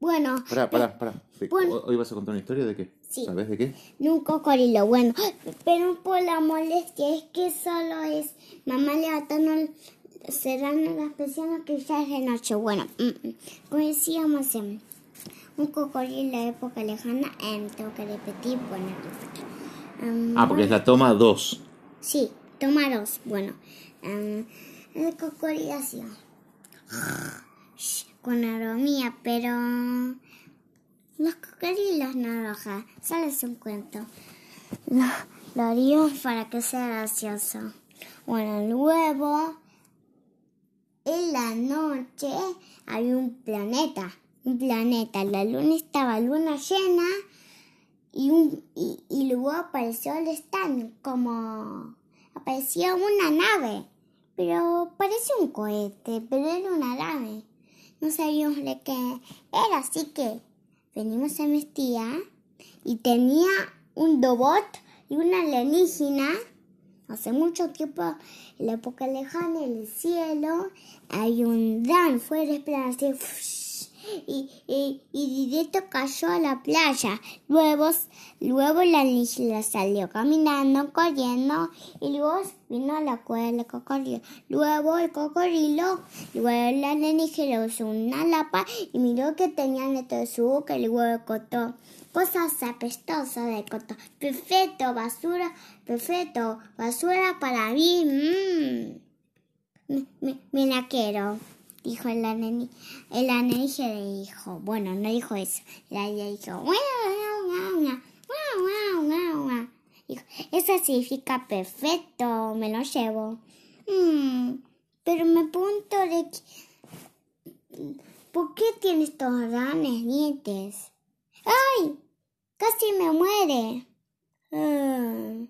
Bueno, Pará, pará, pará. Sí, Bueno. ¿Hoy vas a contar una historia de qué? Sí. ¿Sabes de qué? de un cocodrilo. Bueno, pero por la molestia es que solo es mamá levantando cerrando las persianas que ya es de noche. Bueno, mm, mm, como decíamos, em, un cocodrilo de época lejana, em, tengo que repetir, bueno. Em, Ah, porque es la toma 2. Sí, tomaros. Bueno, em, el cocodrilo hacía con aromía, pero los cocodrilos naranjas, solo es un cuento. Lo, lo haríamos para que sea gracioso. Bueno, luego, en la noche, había un planeta. Un planeta. La luna estaba luna llena y, un, y, y luego apareció el stand como apareció una nave pero parece un cohete pero era una nave no sabíamos de qué era así que venimos a mi tía y tenía un robot y una alienígena. Hace mucho tiempo en la época lejana en el cielo hay un gran fuerte así y, y, y directo cayó a la playa. Luego, luego la alienígena salió caminando, corriendo y luego vino a la cueva del cocodrilo. Luego el cocodrilo, luego la alienígena usó una lapa y miró que tenían dentro de su boca y luego cortó cosas apestosas de cortó. Perfecto, basura, perfecto, basura para mí. Mm. Me, me la quiero dijo el neni, el alienígena le dijo, bueno, no dijo eso, la dijo, guau, guau, guau. Dijo, eso significa perfecto, me lo llevo. Mm, pero me pregunto de que, ¿por qué tiene estos grandes dientes? ¡Ay! Casi me muere. Mm,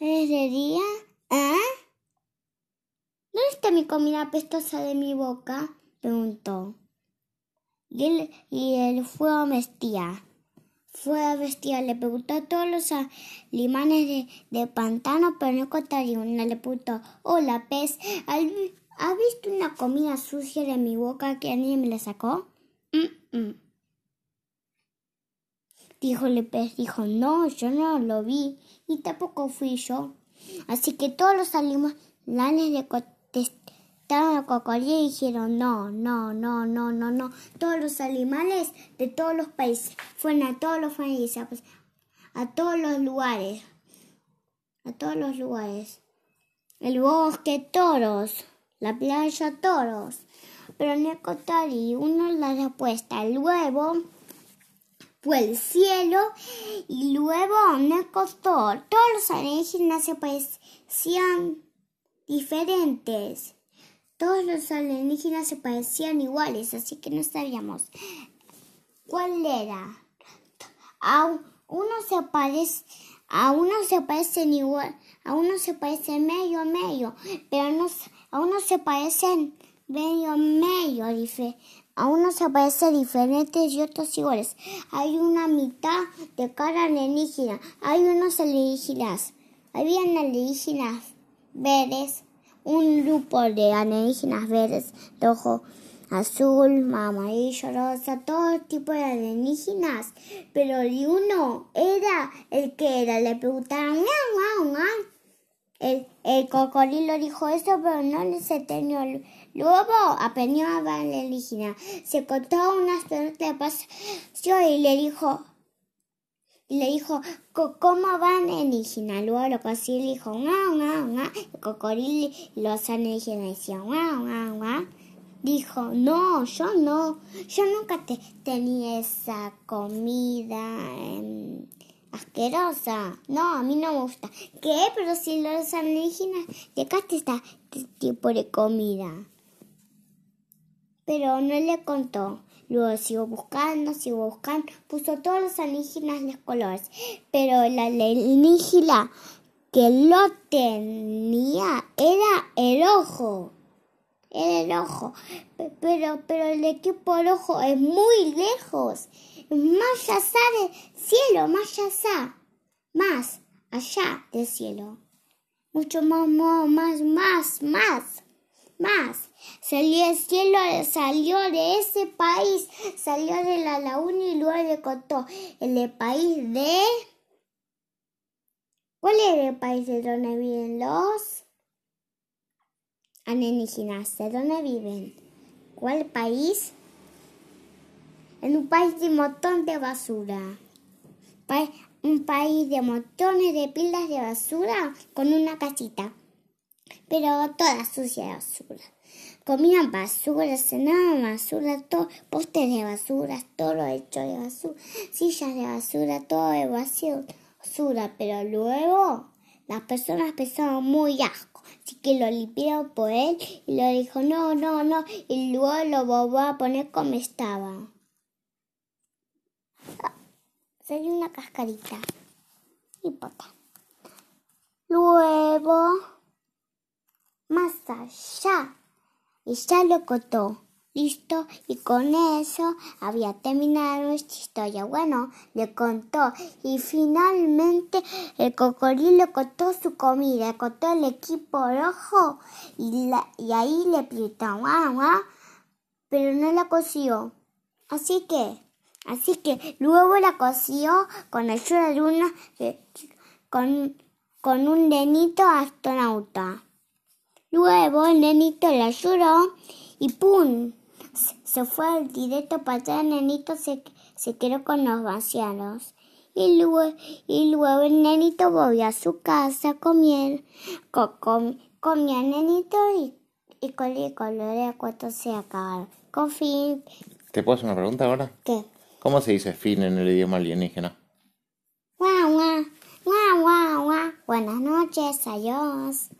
¿Es de día? ¿Ah? ¿Dónde está mi comida apestosa de mi boca? preguntó. Y él, y él fue a vestía. Fue a vestir, le preguntó a todos los limanes de, de pantano, pero no encontraría una. Le preguntó, hola pez, ¿has visto una comida sucia de mi boca que alguien me la sacó? Mm -mm. Dijo el pez, dijo, no, yo no lo vi y tampoco fui yo. Así que todos los animales de contestaron al cocodrilo y dijeron no, no, no, no, no, no. Todos los animales de todos los países fueron a todos los países, a todos los lugares, a todos los lugares. El bosque, toros, la playa, toros. Pero no encontraría uno la respuesta. Luego fue el cielo y luego me costó. Todos los alienígenas se parecían diferentes. Todos los alienígenas se parecían iguales, así que no sabíamos cuál era. A uno se parece, a uno se parecen igual, a uno se parecen medio medio, pero a uno se parecen medio medio a unos se parecen diferentes y otros iguales. Hay una mitad de cara alienígena. Hay unos alienígenas. Habían alienígenas verdes. Un grupo de alienígenas verdes, rojo, azul, amarillo, rosa, todo tipo de alienígenas. Pero ni uno era el que era. Le preguntaron, guau, guau. El, el cocodrilo dijo eso, pero no les entendió. Luego aprendió a alienígena. Se contó unas preguntas de pasión y le dijo, le dijo, ¿cómo va alienígena? Luego lo y le dijo, guau, guau, guau. El cocodrilo y los alienígenas decían, guau, guau, guau. Dijo, no, yo no, yo nunca te, tenía esa comida. Eh, asquerosa. No, a mí no me gusta. ¿Qué? Pero si los alienígenas dejaste este tipo de comida. Pero no le contó. Luego siguió buscando, siguió buscando, puso todos los alienígenas los colores. Pero la alienígena que lo tenía era el ojo. Era el ojo. Pero, pero el equipo del ojo es muy lejos. Más allá del cielo, más allá. Más allá del cielo. Mucho más, más, más, más. Más. Salió del cielo, salió de ese país, salió de la laguna y luego le contó el país de... ¿Cuál es el país de donde viven los alienígenas? ¿De dónde viven? ¿Cuál país? En un país de montón de basura. Un país de montones de pilas de basura con una casita. Pero toda sucia de basura. Comían basura, cenaban basura, todo, postes de basura, todo hecho de basura, sillas de basura, todo de basura. Pero luego las personas pensaban muy asco, así que lo limpiaron por él y le dijo no, no, no, y luego lo volvió a poner como estaba. Ah, Salió una cascarita. No importa. Luego, más allá, y ya lo contó. Listo, y con eso había terminado nuestra historia. Bueno, le contó y finalmente el cocodrilo contó su comida, contó el equipo rojo y, ahí le preguntó, guau, pero no la coció. Así que, así que luego la coció con ayuda de una, con, con un nenito astronauta. Luego el nenito le ayudó y ¡pum! Se- fue directo para atrás, el nenito se, se quedó con los vaciados. Y luego, y luego el nenito volvió a su casa a comer. Co, com- comía el nenito y, y con el color cuánto se acabaron. Con fin, ¿Te puedo hacer una pregunta ahora? ¿qué? ¿Cómo se dice fin en el idioma alienígena? Guau, guau, guau, guau, guau. Buenas noches, adiós.